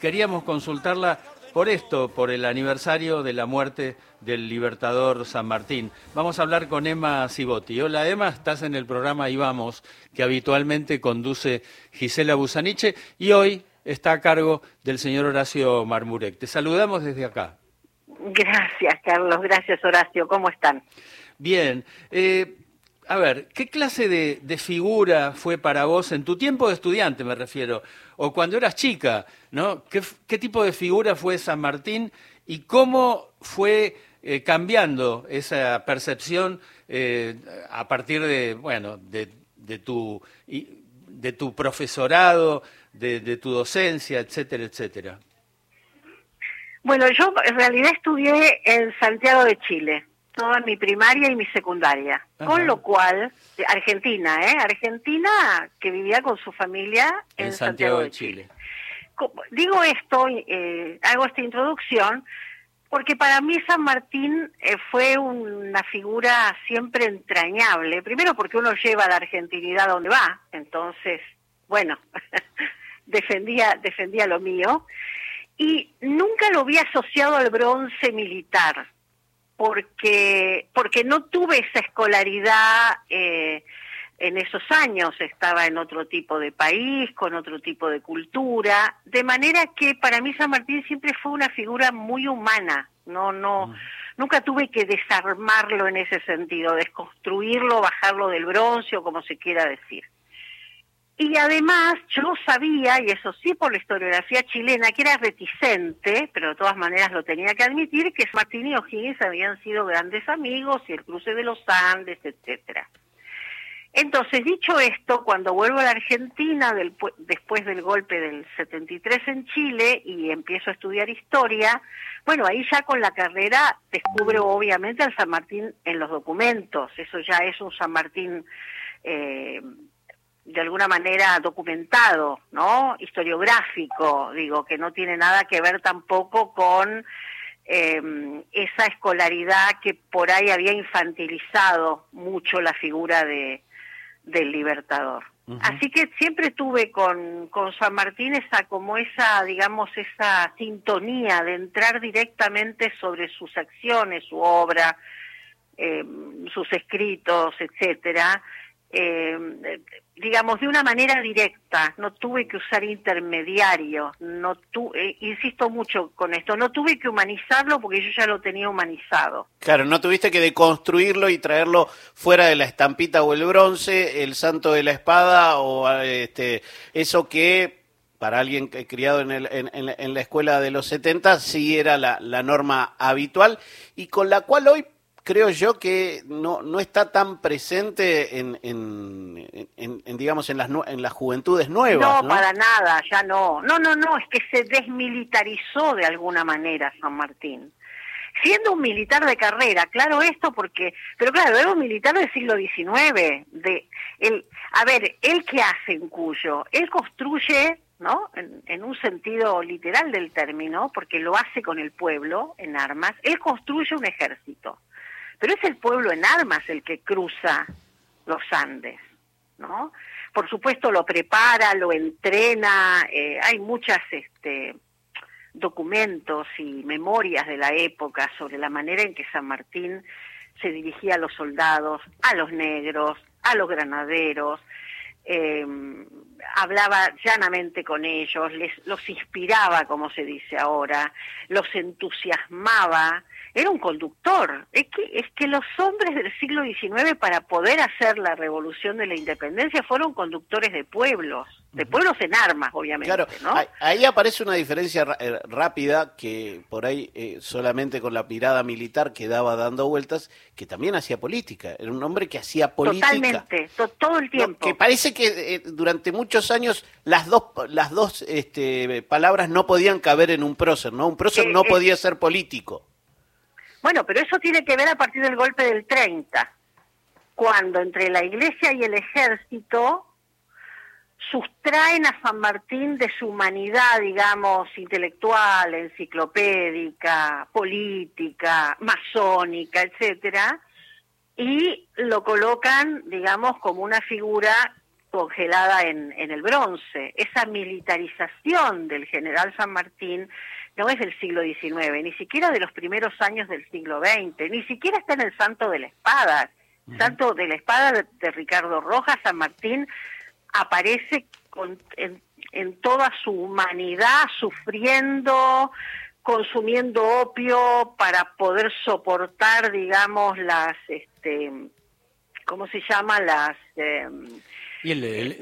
queríamos consultarla por esto, por el aniversario de la muerte del libertador San Martín. Vamos a hablar con Emma Cibotti. Hola Emma, estás en el programa Y Vamos, que habitualmente conduce Gisela Busaniche y hoy está a cargo del señor Horacio Marmurek. Te saludamos desde acá. Gracias, Carlos. Gracias, Horacio. ¿Cómo están? Bien. Eh, a ver, ¿qué clase de, figura fue para vos en tu tiempo de estudiante, me refiero, o cuando eras chica, ¿no? ¿Qué, tipo de figura fue San Martín y cómo fue eh, cambiando esa percepción eh, a partir de, bueno, de, tu, de tu profesorado, de, de tu docencia, etcétera, etcétera? Bueno, yo en realidad estudié en Santiago de Chile toda mi primaria y mi secundaria. Con lo cual, Argentina, ¿eh? Argentina que vivía con su familia en, Santiago, de Chile. Digo esto, eh, hago esta introducción, porque para mí San Martín eh, fue una figura siempre entrañable. Primero porque uno lleva la argentinidad donde va, entonces, bueno, defendía, defendía lo mío. Y nunca lo vi asociado al bronce militar porque, porque no tuve esa escolaridad eh, en esos años, estaba en otro tipo de país, con otro tipo de cultura, de manera que para mí San Martín siempre fue una figura muy humana, no, no, mm. nunca tuve que desarmarlo en ese sentido, desconstruirlo, bajarlo del bronce o como se quiera decir. Y además yo sabía, y eso sí por la historiografía chilena, que era reticente, pero de todas maneras lo tenía que admitir, que Martín y O'Higgins habían sido grandes amigos y el cruce de los Andes, etcétera. Entonces, dicho esto, cuando vuelvo a la Argentina después del golpe del 73 en Chile y empiezo a estudiar historia, bueno, ahí ya con la carrera descubro obviamente al San Martín en los documentos, eso ya es un San Martín eh, de alguna manera documentado, ¿no? Historiográfico, digo, que no tiene nada que ver tampoco con em, esa escolaridad que por ahí había infantilizado mucho la figura de, del libertador. Así que siempre tuve con, con San Martín esa, como esa, digamos, esa sintonía de entrar directamente sobre sus acciones, su obra, em, sus escritos, etcétera, eh, digamos, de una manera directa, no tuve que usar intermediarios, no tu, eh, insisto mucho con esto, no tuve que humanizarlo porque yo ya lo tenía humanizado. Claro, no tuviste que deconstruirlo y traerlo fuera de la estampita o el bronce, el santo de la espada o este, eso que para alguien criado en, el, en, la escuela de los 70 sí era la, la norma habitual y con la cual hoy creo yo que no, no está tan presente en, en, digamos, en las, en las juventudes nuevas. No, para nada, ya no. No, no, no, es que se desmilitarizó de alguna manera San Martín. Siendo un militar de carrera, claro esto porque, pero claro, era un militar del siglo XIX. De, el, a ver, ¿él qué hace en Cuyo? Él construye ¿no? En, en, un sentido literal del término, porque lo hace con el pueblo en armas, él construye un ejército pero es el pueblo en armas el que cruza los Andes, ¿no? Por supuesto lo prepara, lo entrena, eh, hay muchas este, documentos y memorias de la época sobre la manera en que San Martín se dirigía a los soldados, a los negros, a los granaderos, eh, hablaba llanamente con ellos, les, los inspiraba, como se dice ahora, los entusiasmaba, era un conductor. Es que, es que los hombres del siglo XIX para poder hacer la revolución de la independencia fueron conductores de pueblos, de pueblos en armas, obviamente. Claro, ahí aparece una diferencia eh, rápida que por ahí eh, solamente con la mirada militar quedaba dando vueltas, que también hacía política. Era un hombre que hacía política. Totalmente, todo el tiempo. que parece que eh, durante muchos años las dos, las dos este, palabras no podían caber en un prócer, ¿no? Un prócer no podía ser político. Bueno, pero eso tiene que ver a partir del golpe del 30, cuando entre la iglesia y el ejército sustraen a San Martín de su humanidad, digamos, intelectual, enciclopédica, política, masónica, etcétera, y lo colocan, digamos, como una figura congelada en, en el bronce. Esa militarización del general San Martín no es del siglo XIX, ni siquiera de los primeros años del siglo XX, ni siquiera está en el Santo de la Espada. Santo de la Espada de, Ricardo Rojas, San Martín aparece con, en, en toda su humanidad, sufriendo, consumiendo opio para poder soportar, digamos, las, este, ¿cómo se llama? Las... Eh, y el,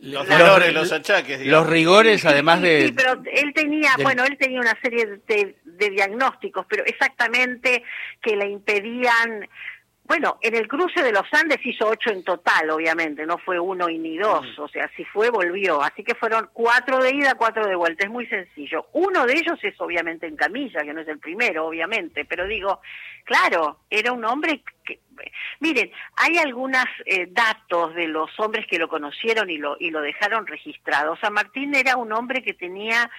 los dolores, los achaques. Los rigores, además de... Sí, pero él tenía, bueno, él tenía una serie de, de, diagnósticos, pero exactamente que le impedían bueno, en el cruce de los Andes hizo ocho en total, obviamente, no fue uno y ni dos, mm. o sea, si fue, volvió. Así que fueron cuatro de ida, cuatro de vuelta, es muy sencillo. Uno de ellos es obviamente en camilla, que no es el primero, obviamente, pero digo, claro, era un hombre que... Miren, hay algunos eh, datos de los hombres que lo conocieron y lo, y lo dejaron registrado. San Martín era un hombre que tenía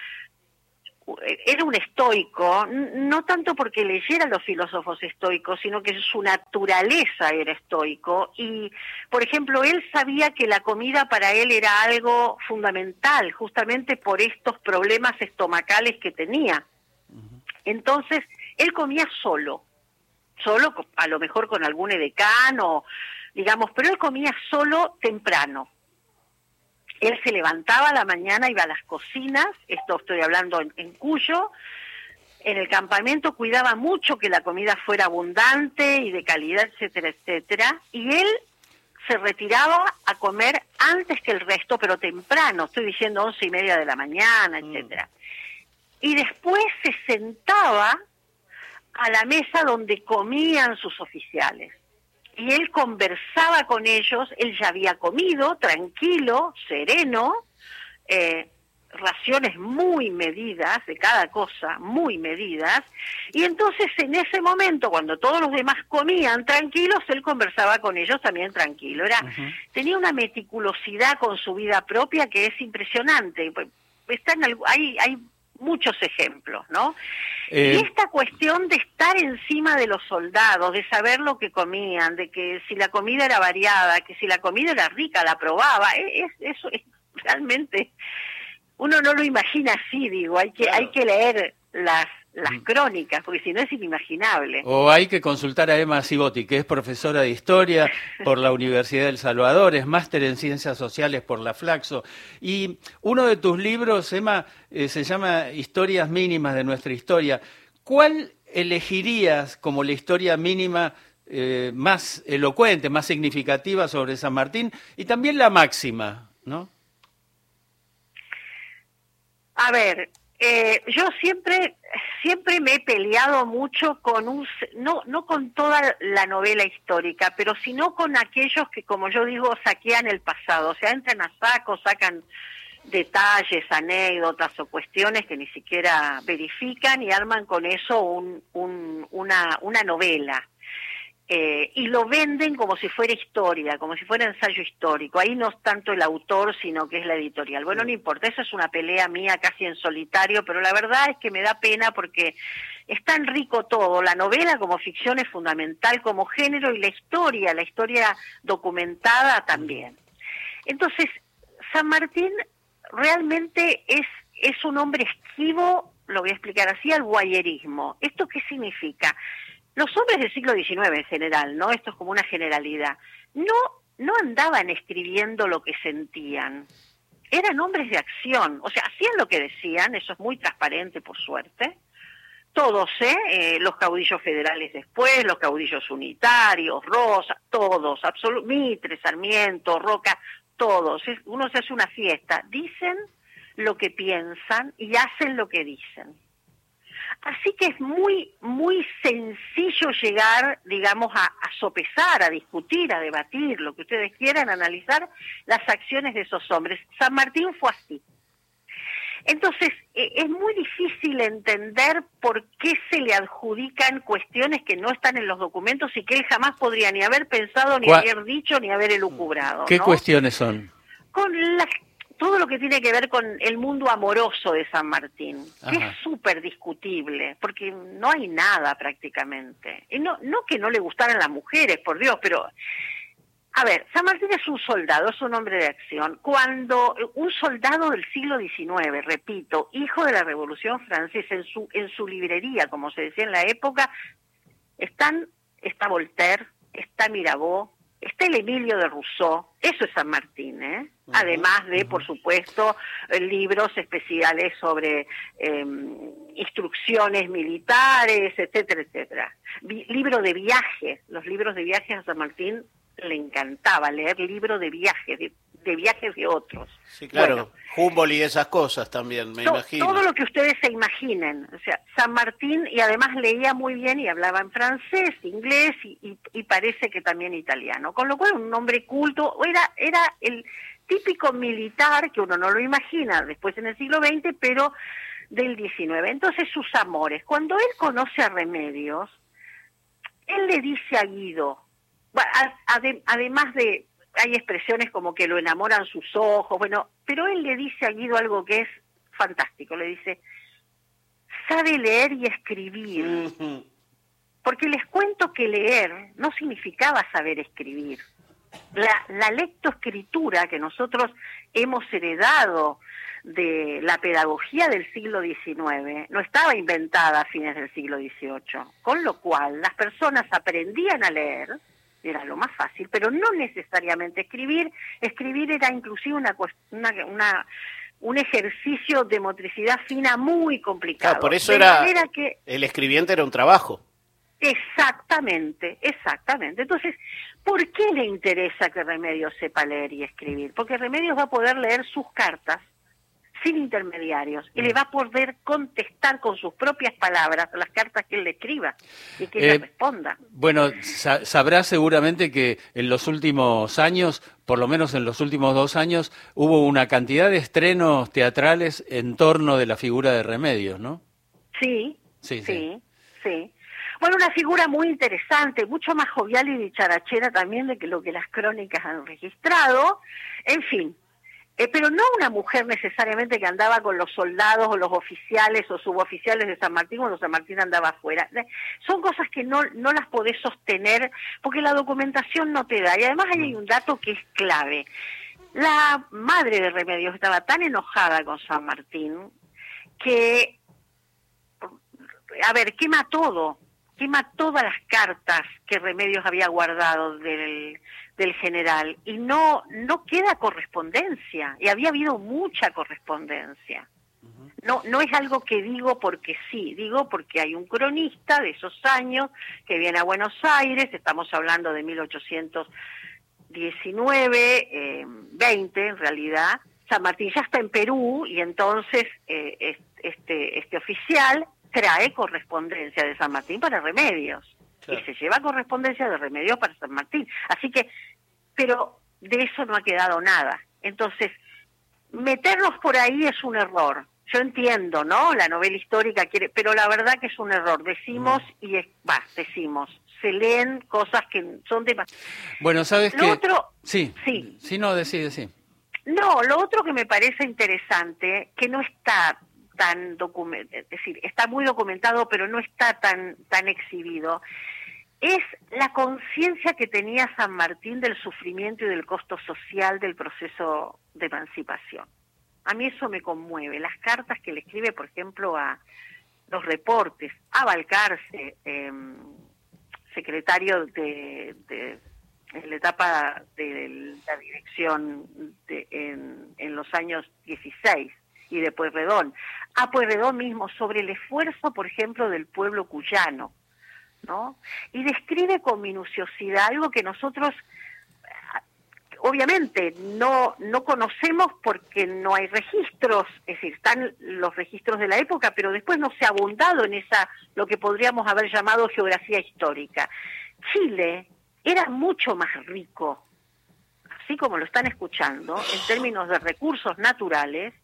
era un estoico, no tanto porque leyera los filósofos estoicos, sino que su naturaleza era estoico. Y, por ejemplo, él sabía que la comida para él era algo fundamental, justamente por estos problemas estomacales que tenía. Entonces, él comía solo, solo a lo mejor con algún edecán digamos, pero él comía solo temprano él se levantaba a la mañana, iba a las cocinas, esto estoy hablando en, Cuyo, en el campamento cuidaba mucho que la comida fuera abundante y de calidad, etcétera, etcétera, y él se retiraba a comer antes que el resto, pero temprano, estoy diciendo once y media de la mañana, mm. etcétera. Y después se sentaba a la mesa donde comían sus oficiales y él conversaba con ellos, él ya había comido, tranquilo, sereno, eh, raciones muy medidas de cada cosa, muy medidas, y entonces en ese momento, cuando todos los demás comían tranquilos, él conversaba con ellos también tranquilo. Era, tenía una meticulosidad con su vida propia que es impresionante. Está en, hay, hay muchos ejemplos, ¿no? Eh, y esta cuestión de estar encima de los soldados, de saber lo que comían, de que si la comida era variada, que si la comida era rica, la probaba, e, es, eso es realmente uno no lo imagina así, digo, hay que hay que leer las las mm. crónicas, porque si no es inimaginable. O hay que consultar a Emma Cibotti, que es profesora de historia por la Universidad del Salvador, es máster en ciencias sociales por la Flaxo. Y uno de tus libros, Emma, eh, se llama Historias mínimas de nuestra historia. ¿Cuál elegirías como la historia mínima eh, más elocuente, más significativa sobre San Martín y también la máxima, ¿no? A ver, eh, yo siempre siempre me he peleado mucho con un no no con toda la novela histórica pero sino con aquellos que como yo digo saquean el pasado. O sea entran a saco sacan detalles anécdotas o cuestiones que ni siquiera verifican y arman con eso un, un, una una novela eh, y lo venden como si fuera historia, como si fuera ensayo histórico. Ahí no es tanto el autor, sino que es la editorial. Bueno, no importa, eso es una pelea mía casi en solitario, pero la verdad es que me da pena porque es tan rico todo. La novela como ficción es fundamental como género y la historia, la historia documentada también. Entonces, San Martín realmente es, es un hombre esquivo, lo voy a explicar así, al guayerismo. ¿Esto qué significa? Los hombres del siglo XIX en general, ¿no? Esto es como una generalidad, no, no andaban escribiendo lo que sentían, eran hombres de acción, o sea, hacían lo que decían, eso es muy transparente por suerte, todos, ¿eh? eh los caudillos federales después, los caudillos unitarios, Rosa, todos, Mitre, Sarmiento, Roca, todos, uno se hace una fiesta, dicen lo que piensan y hacen lo que dicen. Así que es muy, muy sencillo llegar, digamos, a, sopesar, a discutir, a debatir, lo que ustedes quieran, analizar las acciones de esos hombres. San Martín fue así. Entonces, e, es muy difícil entender por qué se le adjudican cuestiones que no están en los documentos y que él jamás podría ni haber pensado, ni haber dicho, ni haber elucubrado. ¿Qué cuestiones son? Con las todo lo que tiene que ver con el mundo amoroso de San Martín, que es súper discutible, porque no hay nada prácticamente. Y no, no que no le gustaran las mujeres, por Dios, pero A ver, San Martín es un soldado, es un hombre de acción. Cuando un soldado del siglo XIX, repito, hijo de la Revolución Francesa, en su, en su librería, como se decía en la época, están, está Voltaire, está Mirabeau, está el Emilio de Rousseau, eso es San Martín, ¿eh? además de, por supuesto, libros especiales sobre em, instrucciones militares, etcétera, etcétera. libro de viaje, los libros de viaje a San Martín le encantaba leer libros de viaje, de, viajes de otros. Sí, claro, Humboldt y esas cosas también, me imagino. Todo lo que ustedes se imaginen. O sea, San Martín, y además leía muy bien y hablaba en francés, inglés y, y, parece que también italiano. Con lo cual, un hombre culto, era, era el típico militar, que uno no lo imagina después en el siglo XX, pero del XIX. Entonces, sus amores. Cuando él conoce a Remedios, él le dice a Guido, además de, hay expresiones como que lo enamoran sus ojos, bueno, pero él le dice a Guido algo que es fantástico, le dice, sabe leer y escribir. Porque les cuento que leer no significaba saber escribir. La, la lectoescritura que nosotros hemos heredado de la pedagogía del siglo XIX no estaba inventada a fines del siglo XVIII, con lo cual las personas aprendían a leer, era lo más fácil, pero no necesariamente escribir. Escribir era inclusive una, una, un ejercicio de motricidad fina muy complicado. por eso era, que, el escribiente era un trabajo. Exactamente, exactamente. Entonces, ¿por qué le interesa que Remedios sepa leer y escribir? Porque Remedios va a poder leer sus cartas sin intermediarios y le va a poder contestar con sus propias palabras las cartas que él le escriba y que le eh, responda. Bueno, sabrá seguramente que en los últimos años, por lo menos en los últimos dos años, hubo una cantidad de estrenos teatrales en torno de la figura de Remedios, ¿no? Sí, sí, sí. sí. Bueno, una figura muy interesante, mucho más jovial y dicharachera también de que lo que las crónicas han registrado. En fin, eh, pero no una mujer necesariamente que andaba con los soldados o los oficiales o suboficiales de San Martín cuando San Martín andaba afuera. Son cosas que no, no las podés sostener porque la documentación no te da. Y además hay un dato que es clave. La madre de Remedios estaba tan enojada con San Martín que, a ver, quema todo, quema todas las cartas que Remedios había guardado del, del general y no no queda correspondencia. Y había habido mucha correspondencia. No no es algo que digo porque sí digo porque hay un cronista de esos años que viene a Buenos Aires estamos hablando de 1819 20 eh, en realidad. San Martín ya está en Perú y entonces eh, este este oficial trae correspondencia de San Martín para Remedios. Y se lleva correspondencia de Remedios para San Martín. Así que pero de eso no ha quedado nada. Entonces, meternos por ahí es un error. Yo entiendo, ¿no? La novela histórica quiere, pero la verdad que es un error. Decimos mm. y es, va, decimos. Se leen cosas que son de Bueno, sabes lo Otro, sí, sí, sí, no, decide, sí. No, lo otro que me parece interesante, que no está tan documentado, es decir, está muy documentado, pero no está tan tan exhibido, es la conciencia que tenía San Martín del sufrimiento y del costo social del proceso de emancipación. A mí eso me conmueve. Las cartas que le escribe, por ejemplo, a los reportes, a Balcarce, em, secretario de, la etapa de la dirección en, en los años 16 y de Pueyrredón, a Pueyrredón mismo sobre el esfuerzo, por ejemplo, del pueblo cuyano ¿no? Y describe con minuciosidad algo que nosotros obviamente no no conocemos porque no hay registros, es decir, están los registros de la época, pero después no se ha abundado en esa lo que podríamos haber llamado geografía histórica. Chile era mucho más rico, así como lo están escuchando, en términos de recursos naturales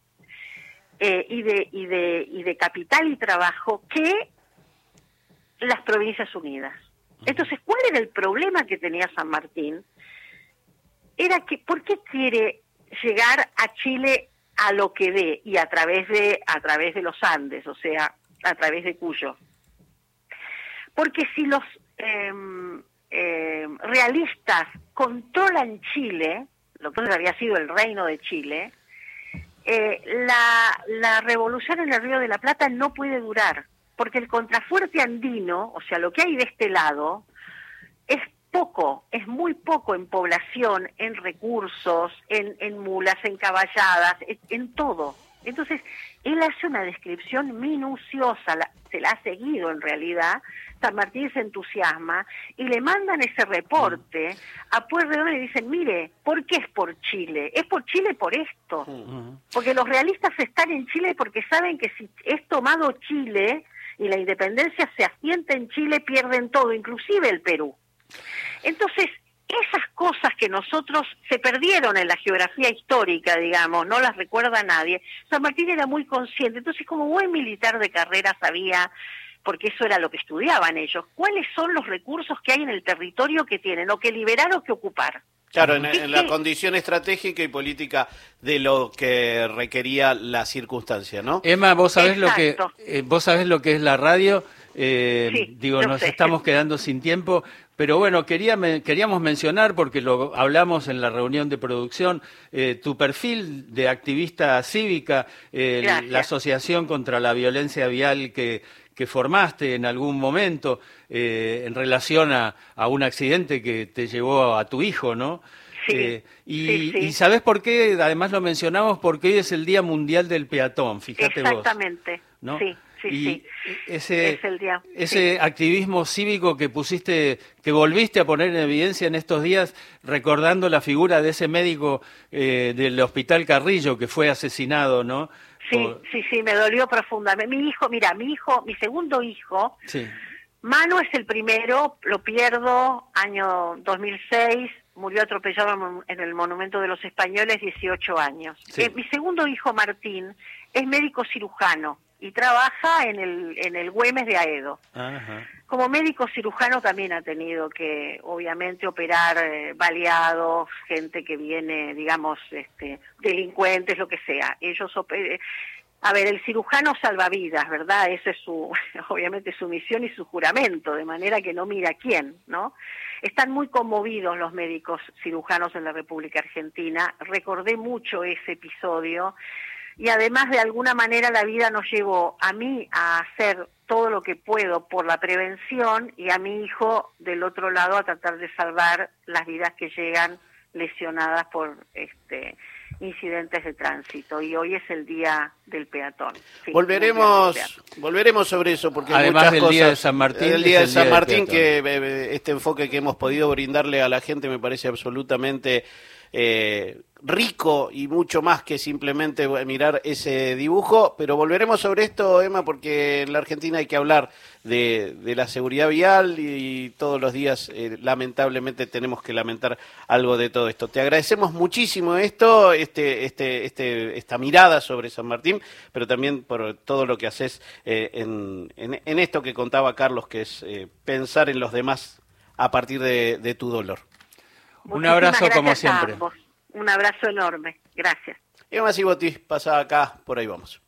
eh, y de y de y de capital y trabajo que las Provincias Unidas. Entonces, ¿cuál era el problema que tenía San Martín? Era que, ¿por qué quiere llegar a Chile a lo que ve y a través de, a través de los Andes, o sea, a través de Cuyo? Porque si los, eh, realistas controlan Chile, lo que había sido el reino de Chile, eh, la, la revolución en el Río de la Plata no puede durar, porque el contrafuerte andino, o sea, lo que hay de este lado, es poco, es muy poco en población, en recursos, en, en mulas, en caballadas, en, todo. Entonces, él hace una descripción minuciosa, se la ha seguido en realidad, San Martín se entusiasma y le mandan ese reporte a Puerto y le dicen, mire, ¿por qué es por Chile? Es por Chile por esto. Porque los realistas están en Chile porque saben que si es tomado Chile y la independencia se asienta en Chile, pierden todo, inclusive el Perú. Entonces, esas cosas que nosotros se perdieron en la geografía histórica, digamos, no las recuerda nadie, San Martín era muy consciente. Entonces, como buen militar de carrera sabía, porque eso era lo que estudiaban ellos, cuáles son los recursos que hay en el territorio que tienen, o que liberar o que ocupar. Claro, en, la condición estratégica y política de lo que requería la circunstancia, ¿no? Emma, vos sabés lo que eh, vos sabés lo que es la radio. Eh, digo, nos estamos quedando sin tiempo. Pero bueno, quería, queríamos mencionar, porque lo hablamos en la reunión de producción, eh, tu perfil de activista cívica, eh, la Asociación contra la Violencia Vial que, que formaste en algún momento eh, en relación a, un accidente que te llevó a tu hijo, ¿no? Sí, y, y, sabes por qué? Además lo mencionamos porque hoy es el Día Mundial del Peatón, fíjate vos. Exactamente, ¿no? sí y ese, ese activismo cívico que pusiste, que volviste a poner en evidencia en estos días, recordando la figura de ese médico eh, del Hospital Carrillo que fue asesinado, ¿no? Sí, sí, sí, me dolió profundamente. Mi hijo, mira, mi hijo, mi segundo hijo, Manu es el primero, lo pierdo, año 2006, murió atropellado en el Monumento de los Españoles, 18 años. Eh, mi segundo hijo, Martín, es médico cirujano y trabaja en el, en el Güemes de Aedo. Como médico cirujano también ha tenido que, obviamente, operar eh, baleados, gente que viene, digamos, este, delincuentes, lo que sea. Ellos A ver, el cirujano salva vidas, ¿verdad? Esa es su, obviamente, su misión y su juramento, de manera que no mira a quién, ¿no? Están muy conmovidos los médicos cirujanos en la República Argentina. Recordé mucho ese episodio y además de alguna manera la vida nos llevó a mí a hacer todo lo que puedo por la prevención y a mi hijo del otro lado a tratar de salvar las vidas que llegan lesionadas por este incidentes de tránsito. Y hoy es el día del peatón. volveremos volveremos sobre eso porque además del día de San Martín, el día de San Martín que eh, eh, este enfoque que hemos podido brindarle a la gente me parece absolutamente eh, rico y mucho más que simplemente mirar ese dibujo, pero volveremos sobre esto, Emma, porque en la Argentina hay que hablar de, la seguridad vial y, todos los días eh, lamentablemente tenemos que lamentar algo de todo esto. Te agradecemos muchísimo esto, este, este, este, esta mirada sobre San Martín, pero también por todo lo que haces eh, en, esto que contaba Carlos, que es pensar en los demás a partir de tu dolor. Un abrazo como siempre. Un abrazo enorme. Gracias. Y Botis pasa acá, por ahí vamos.